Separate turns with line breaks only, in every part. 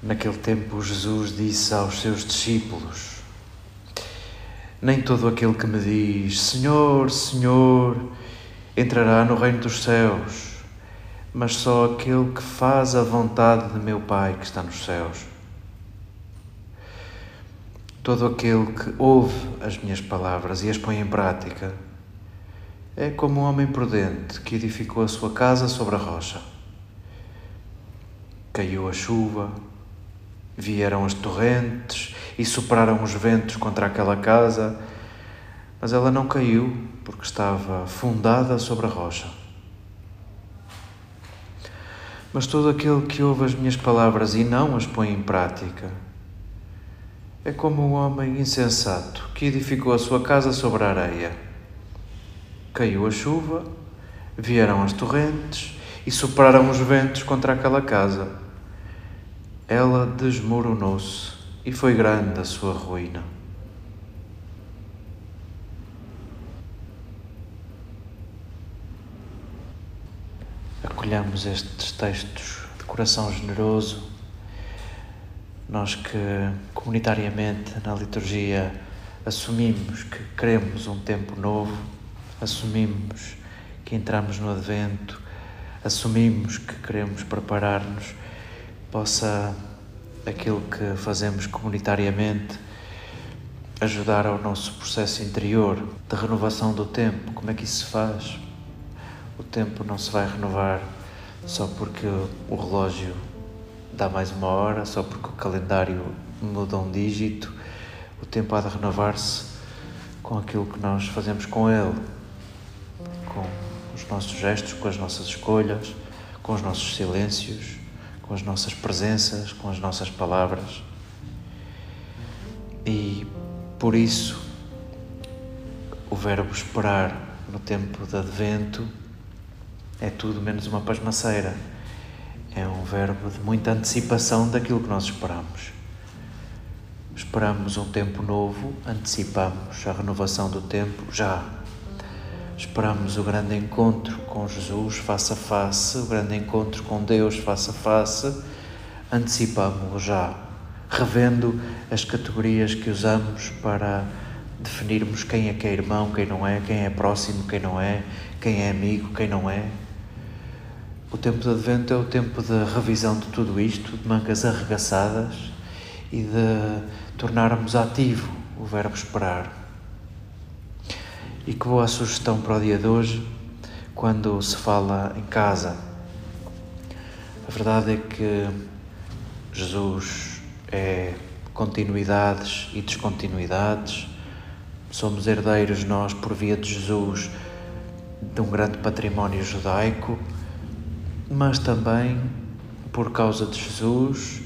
Naquele tempo, Jesus disse aos seus discípulos: Nem todo aquele que me diz Senhor, Senhor, entrará no reino dos céus, mas só aquele que faz a vontade de meu Pai que está nos céus. Todo aquele que ouve as minhas palavras e as põe em prática é como um homem prudente que edificou a sua casa sobre a rocha. Caiu a chuva, vieram as torrentes e sopraram os ventos contra aquela casa, mas ela não caiu porque estava fundada sobre a rocha. Mas todo aquele que ouve as minhas palavras e não as põe em prática é como um homem insensato que edificou a sua casa sobre a areia Caiu a chuva, vieram as torrentes e sopraram os ventos contra aquela casa. Ela desmoronou-se e foi grande a sua ruína. Acolhamos estes textos de coração generoso, nós que comunitariamente na liturgia assumimos que queremos um tempo novo assumimos que entramos no Advento, assumimos que queremos preparar-nos, possa aquilo que fazemos comunitariamente ajudar ao nosso processo interior de renovação do tempo. Como é que isso se faz? O tempo não se vai renovar só porque o relógio dá mais uma hora, só porque o calendário muda um dígito. O tempo há de renovar-se com aquilo que nós fazemos com ele, com os nossos gestos, com as nossas escolhas, com os nossos silêncios, com as nossas presenças, com as nossas palavras. E por isso, o verbo esperar no tempo de advento é tudo menos uma pasmaceira. É um verbo de muita antecipação daquilo que nós esperamos. Esperamos um tempo novo, antecipamos a renovação do tempo já Esperamos o grande encontro com Jesus face a face, o grande encontro com Deus face a face, antecipamos-o já, revendo as categorias que usamos para definirmos quem é que é irmão, quem não é, quem é próximo, quem não é, quem é amigo, quem não é. O tempo de Advento é o tempo de revisão de tudo isto, de mangas arregaçadas e de tornarmos ativo o verbo esperar. E que boa sugestão para o dia de hoje, quando se fala em casa. A verdade é que Jesus é continuidades e descontinuidades. Somos herdeiros nós, por via de Jesus, de um grande património judaico, mas também, por causa de Jesus,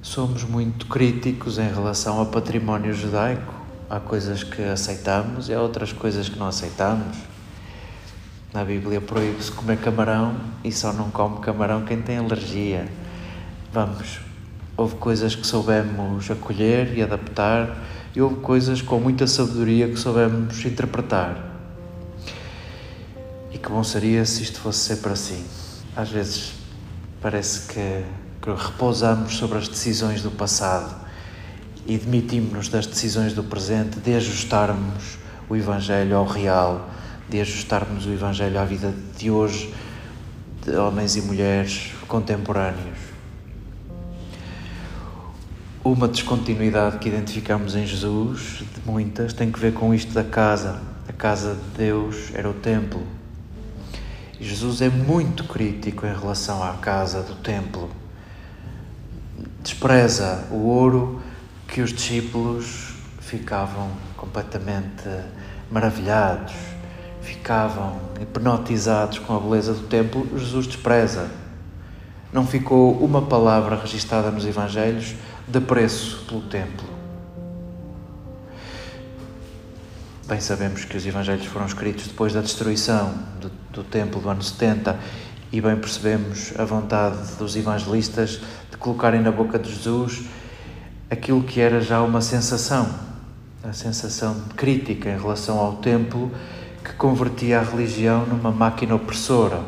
somos muito críticos em relação ao património judaico Há coisas que aceitamos e há outras coisas que não aceitamos. Na Bíblia proíbe-se comer camarão e só não come camarão quem tem alergia. Vamos, houve coisas que soubemos acolher e adaptar e houve coisas com muita sabedoria que soubemos interpretar. E que bom seria se isto fosse sempre assim. Às vezes parece que, que repousamos sobre as decisões do passado e demitimos-nos das decisões do presente de ajustarmos o Evangelho ao real, de ajustarmos o Evangelho à vida de hoje, de homens e mulheres contemporâneos. Uma descontinuidade que identificamos em Jesus, de muitas, tem que ver com isto da casa. A casa de Deus era o templo. E Jesus é muito crítico em relação à casa do templo. Despreza o ouro que os discípulos ficavam completamente maravilhados, ficavam hipnotizados com a beleza do templo, Jesus despreza. Não ficou uma palavra registada nos Evangelhos de preço pelo templo. Bem sabemos que os Evangelhos foram escritos depois da destruição do, do templo do ano 70 e bem percebemos a vontade dos evangelistas de colocarem na boca de Jesus aquilo que era já uma sensação, a sensação crítica em relação ao templo que convertia a religião numa máquina opressora.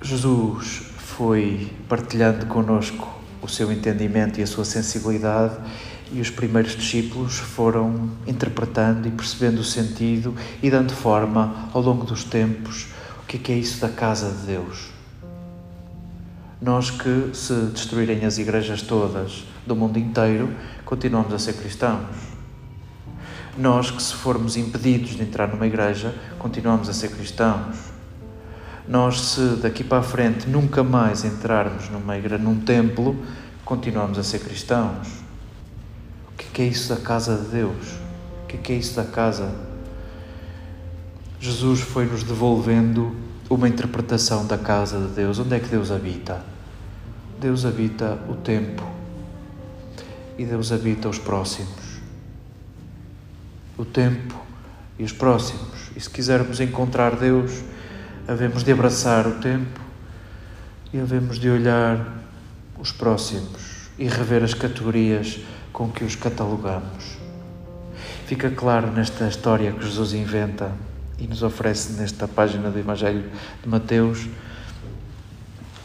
Jesus foi partilhando conosco o seu entendimento e a sua sensibilidade, e os primeiros discípulos foram interpretando e percebendo o sentido e dando forma ao longo dos tempos o que é, é isso da casa de Deus. Nós que, se destruírem as igrejas todas do mundo inteiro, continuamos a ser cristãos. Nós que, se formos impedidos de entrar numa igreja, continuamos a ser cristãos. Nós, se daqui para a frente nunca mais entrarmos numa igreja, num templo, continuamos a ser cristãos. O que é isso da casa de Deus? O que é isso da casa? Jesus foi nos devolvendo uma interpretação da casa de Deus. Onde é que Deus habita? Deus habita o tempo e Deus habita os próximos. O tempo e os próximos. E se quisermos encontrar Deus, havemos de abraçar o tempo e havemos de olhar os próximos e rever as categorias com que os catalogamos. Fica claro nesta história que Jesus inventa e nos oferece nesta página do Evangelho de Mateus.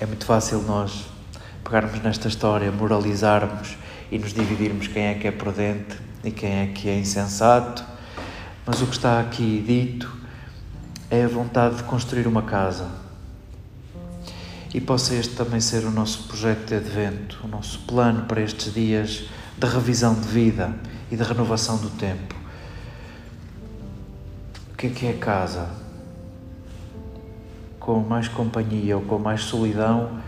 É muito fácil nós pegarmos nesta história, moralizarmos e nos dividirmos quem é que é prudente e quem é que é insensato, mas o que está aqui dito é a vontade de construir uma casa. E possa este também ser o nosso projeto de advento, o nosso plano para estes dias de revisão de vida e de renovação do tempo. O que é que é casa? Com mais companhia ou com mais solidão,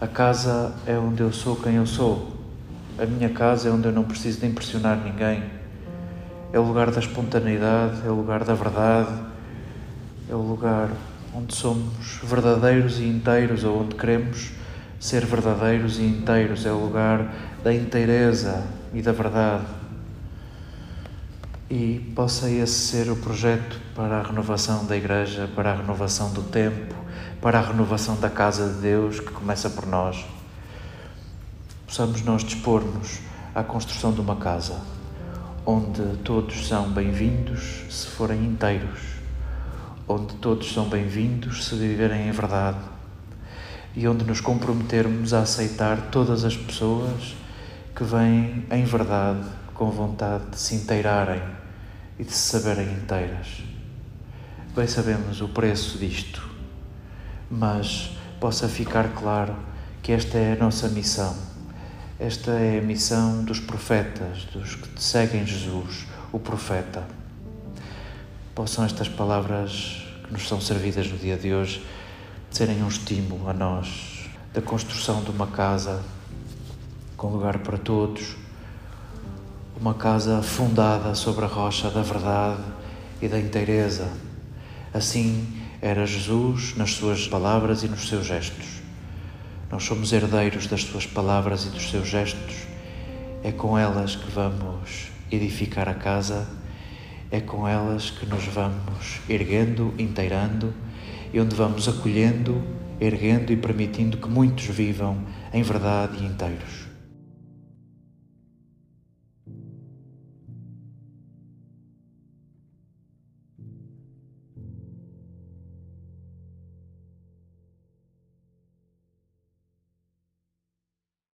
a casa é onde eu sou quem eu sou. A minha casa é onde eu não preciso de impressionar ninguém. É o lugar da espontaneidade, é o lugar da verdade, é o lugar onde somos verdadeiros e inteiros, ou onde queremos ser verdadeiros e inteiros. É o lugar da inteireza e da verdade. E possa esse ser o projeto para a renovação da Igreja, para a renovação do tempo, para a renovação da casa de Deus, que começa por nós. Possamos nós dispor-nos à construção de uma casa onde todos são bem-vindos se forem inteiros, onde todos são bem-vindos se viverem em verdade e onde nos comprometermos a aceitar todas as pessoas que vêm em verdade com vontade de se inteirarem e de se saberem inteiras. Bem sabemos o preço disto mas possa ficar claro que esta é a nossa missão. Esta é a missão dos profetas, dos que seguem Jesus, o profeta. Possam estas palavras que nos são servidas no dia de hoje serem um estímulo a nós da construção de uma casa com lugar para todos, uma casa fundada sobre a rocha da verdade e da inteireza. Assim, era Jesus nas suas palavras e nos seus gestos. Nós somos herdeiros das suas palavras e dos seus gestos. É com elas que vamos edificar a casa, é com elas que nos vamos erguendo, inteirando e onde vamos acolhendo, erguendo e permitindo que muitos vivam em verdade e inteiros.